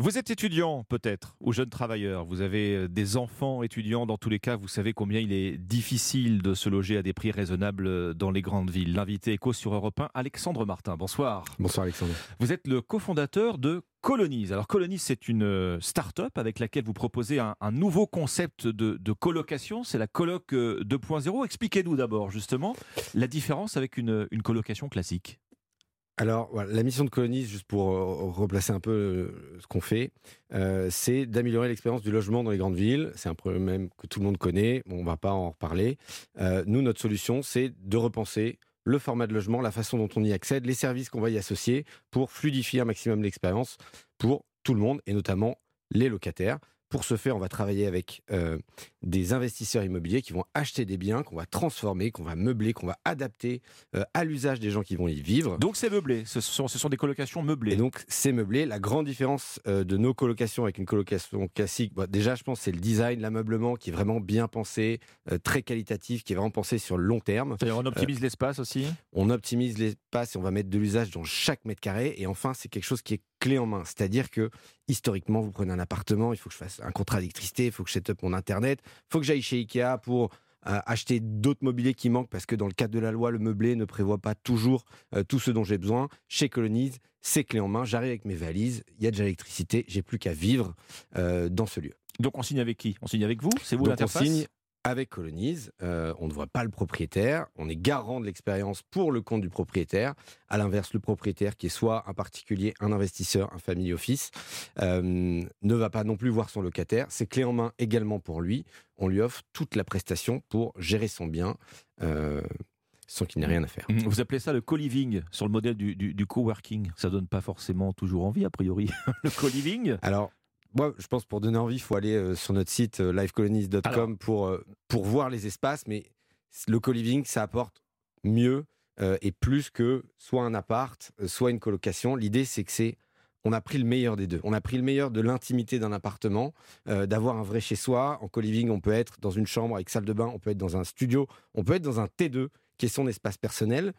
Vous êtes étudiant peut-être ou jeune travailleur, vous avez euh, des enfants étudiants, dans tous les cas vous savez combien il est difficile de se loger à des prix raisonnables euh, dans les grandes villes. L'invité écho sur Europe 1, Alexandre Martin, bonsoir. Bonsoir Alexandre. Vous êtes le cofondateur de Colonise. Alors Colonise c'est une euh, start-up avec laquelle vous proposez un, nouveau concept de, de colocation, c'est la coloc 2.0. Expliquez-nous d'abord justement la différence avec une, une colocation classique. Alors, la mission de Colonise, juste pour euh, replacer un peu euh, ce qu'on fait, euh, c'est d'améliorer l'expérience du logement dans les grandes villes. C'est un problème que tout le monde connaît, on ne va pas en reparler. nous, notre solution, c'est de repenser le format de logement, la façon dont on y accède, les services qu'on va y associer pour fluidifier un maximum l'expérience pour tout le monde et notamment les locataires. Pour ce faire, on va travailler avec des investisseurs immobiliers qui vont acheter des biens, qu'on va transformer, qu'on va meubler, qu'on va adapter euh, à l'usage des gens qui vont y vivre. Donc c'est meublé, ce sont, ce sont, des colocations meublées. Et donc c'est meublé. La grande différence euh, de nos colocations avec une colocation classique, bah, déjà je pense c'est le design, l'ameublement qui est vraiment bien pensé, très qualitatif, qui est vraiment pensé sur le long terme. C'est-à-dire on optimise l'espace aussi On optimise l'espace et on va mettre de l'usage dans chaque mètre carré. Et enfin c'est quelque chose qui est clé en main. C'est-à-dire que historiquement, vous prenez un appartement, il faut que je fasse un contrat d'électricité, il faut que je set up mon internet, faut que j'aille chez Ikea pour euh, acheter d'autres mobiliers qui manquent parce que dans le cadre de la loi, le meublé ne prévoit pas toujours euh, tout ce dont j'ai besoin. Chez Colonize, c'est clé en main. J'arrive avec mes valises, il y a déjà l'électricité, j'ai plus qu'à vivre euh, dans ce lieu. Donc on signe avec qui? On signe avec vous? C'est vous l'interface? Avec Colonise, euh, on ne voit pas le propriétaire, on est garant de l'expérience pour le compte du propriétaire. À l'inverse, le propriétaire, qui est soit un particulier, un investisseur, un family office, euh, ne va pas non plus voir son locataire. C'est clé en main également pour lui. On lui offre toute la prestation pour gérer son bien. Euh, sans qu'il n'ait rien à faire. Mmh. Vous appelez ça le co-living sur le modèle du, du, du co-working. Ça donne pas forcément toujours envie, a priori, le co-living. Alors, moi, je pense pour donner envie, il faut aller euh, sur notre site euh, livecolonies.com pour, euh, pour voir les espaces. Mais le co-living, ça apporte mieux et plus que soit un appart, soit une colocation. L'idée, c'est que c'est on a pris le meilleur des deux. On a pris le meilleur de l'intimité d'un appartement, d'avoir un vrai chez soi. En co-living, on peut être dans une chambre avec salle de bain, on peut être dans un studio, on peut être dans un T2 qui est son espace personnel.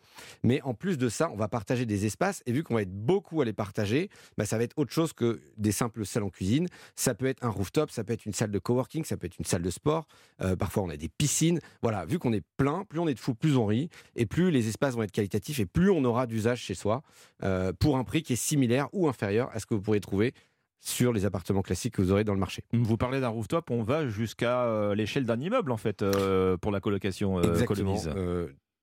Mais en plus de ça, on va partager des espaces. Et vu qu'on va être beaucoup à les partager, bah, ça va être autre chose que des simples salles en cuisine. Ça peut être un rooftop, ça peut être une salle de coworking, ça peut être une salle de sport. Euh, parfois, on a des piscines. Voilà, vu qu'on est plein, plus on est de fous, plus on rit. Et plus les espaces vont être qualitatifs et plus on aura d'usage chez soi euh, pour un prix qui est similaire ou inférieur à ce que vous pourriez trouver sur les appartements classiques que vous aurez dans le marché. Vous parlez d'un rooftop, on va jusqu'à euh, l'échelle d'un immeuble en fait pour la colocation. Exactement.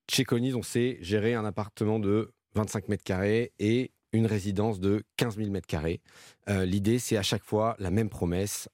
Chez Colonize, on sait gérer un appartement de 25 mètres carrés et une résidence de 15 000 mètres carrés. Euh, l'idée, c'est à chaque fois la même promesse,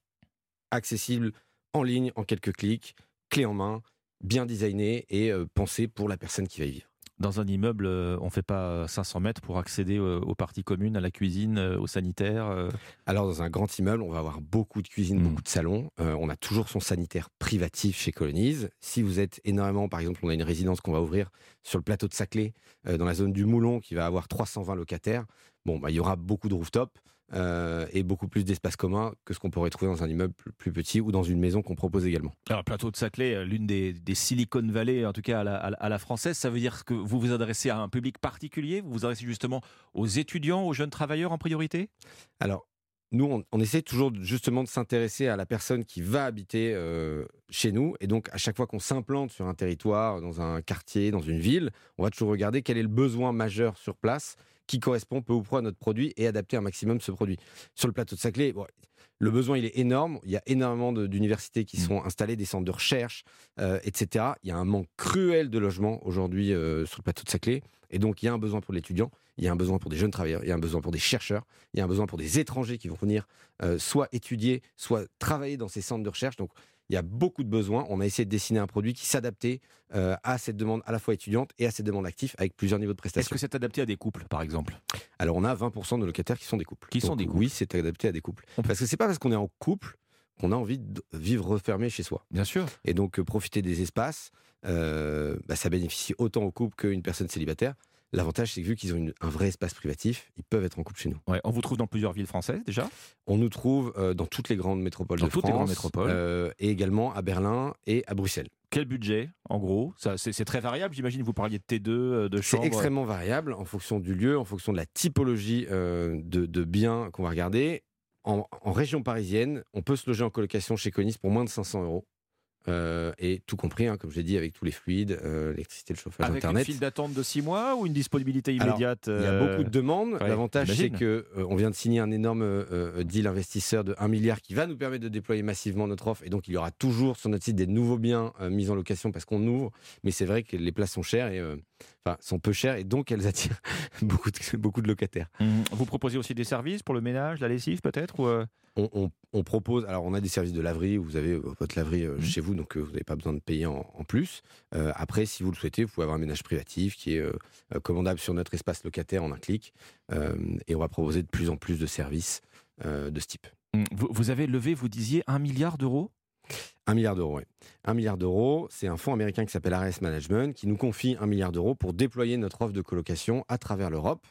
accessible en ligne en quelques clics, clé en main, bien designé et euh, pensé pour la personne qui va y vivre. Dans un immeuble, euh, on ne fait pas 500 mètres pour accéder euh, aux parties communes, à la cuisine, euh, aux sanitaires Alors, dans un grand immeuble, on va avoir beaucoup de cuisines, hmm. beaucoup de salons. on a toujours son sanitaire privatif chez Colonise. Si vous êtes énormément, par exemple, on a une résidence qu'on va ouvrir sur le plateau de Saclay, dans la zone du Moulon, qui va avoir 320 locataires. Bon, bah, il y aura beaucoup de rooftops. Euh, et beaucoup plus d'espace commun que ce qu'on pourrait trouver dans un immeuble plus, petit ou dans une maison qu'on propose également. Alors, plateau de Saclay, euh, l'une des, des, Silicon Valley, en tout cas à la, française, ça veut dire que vous vous adressez à un public particulier? Vous vous adressez justement aux étudiants, aux jeunes travailleurs en priorité? Alors, nous, on, essaie toujours justement de s'intéresser à la personne qui va habiter euh, chez nous. Et donc, à chaque fois qu'on s'implante sur un territoire, dans un quartier, dans une ville, on va toujours regarder quel est le besoin majeur sur place qui correspond peu ou prou à notre produit et adapter un maximum ce produit. Sur le plateau de Saclay, le besoin il est énorme. Il y a énormément d'universités qui mmh. sont installées, des centres de recherche, euh, etc. Il y a un manque cruel de logements aujourd'hui euh, sur le plateau de Saclay. Et donc, il y a un besoin pour l'étudiant, il y a un besoin pour des jeunes travailleurs, il y a un besoin pour des chercheurs, il y a un besoin pour des étrangers qui vont venir euh, soit étudier, soit travailler dans ces centres de recherche. Donc, il y a beaucoup de besoins. On a essayé de dessiner un produit qui s'adaptait euh, à cette demande à la fois étudiante et à cette demande active avec plusieurs niveaux de prestations. Est-ce que c'est adapté à des couples, par exemple? Alors, on a 20% de locataires qui sont des couples. Qui sont des couples Oui, c'est adapté à des couples. Parce que c'est pas parce qu'on est en couple qu'on a envie de vivre refermé chez soi. Bien sûr. Et donc, euh, profiter des espaces, euh, bah, ça bénéficie autant au couple qu'une personne célibataire. L'avantage, c'est que vu qu'ils ont un vrai espace privatif, ils peuvent être en couple chez nous. Ouais, on vous trouve dans plusieurs villes françaises déjà On nous trouve euh, dans toutes les grandes métropoles de toutes France. Les grandes métropoles. Euh, et également à Berlin et à Bruxelles. Quel budget, en gros? C'est très variable, j'imagine. Vous parliez de T2, euh, de chambre. C'est extrêmement variable en fonction du lieu, en fonction de la typologie de, de biens qu'on va regarder en, région parisienne, on peut se loger en colocation chez Conis pour moins de 500 euros. Euh, et tout compris, hein, comme je l'ai dit, avec tous les fluides, euh, l'électricité, le chauffage, avec Internet. Avec une file d'attente de 6 mois ou une disponibilité immédiate Il y a euh, beaucoup de demandes. L'avantage, c'est que on vient de signer un énorme deal investisseur de 1 milliard qui va nous permettre de déployer massivement notre offre. Et donc, il y aura toujours sur notre site des nouveaux biens mis en location parce qu'on ouvre. Mais c'est vrai que les places sont chères et enfin, sont peu chères et donc elles attirent beaucoup de, beaucoup de locataires. Mmh. Vous proposez aussi des services pour le ménage, la lessive peut-être ou on, propose, alors on a des services de laverie, vous avez votre laverie euh, mmh. chez vous, donc euh, vous n'avez pas besoin de payer en, plus. Euh, après, si vous le souhaitez, vous pouvez avoir un ménage privatif qui est commandable sur notre espace locataire en un clic. et on va proposer de plus en plus de services de ce type. Mmh. Vous, avez levé, vous disiez, un milliard d'euros? Un milliard d'euros, oui. Un milliard d'euros, c'est un fonds américain qui s'appelle RS Management qui nous confie un milliard d'euros pour déployer notre offre de colocation à travers l'Europe.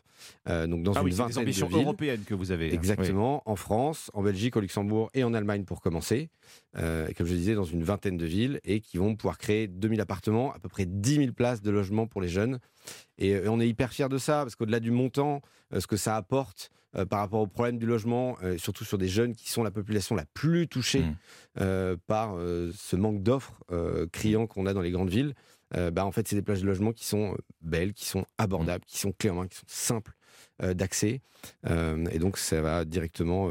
Euh, donc dans ah une oui, vingtaine des ambitions européennes que vous avez. Exactement, en France, en Belgique, au Luxembourg et en Allemagne pour commencer. Euh, comme je disais, dans une vingtaine de villes et qui vont pouvoir créer 2000 appartements, à peu près 10 000 places de logement pour les jeunes. Et, euh, on est hyper fiers de ça parce qu'au-delà du montant, ce que ça apporte par rapport au problème du logement, surtout sur des jeunes qui sont la population la plus touchée mmh. par ce manque d'offres criant qu'on a dans les grandes villes. Euh, bah, en fait, c'est des plages de logement qui sont euh, belles, qui sont abordables, qui sont clés en main, qui sont simples euh, d'accès. et donc, ça va directement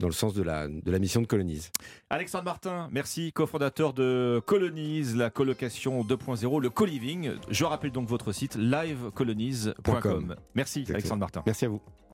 dans le sens de la, de la mission de Colonise. Alexandre Martin, merci, cofondateur de Colonise, la colocation 2.0, le co-living. Je rappelle donc votre site livecolonise.com. Merci Alexandre Martin. Merci à vous.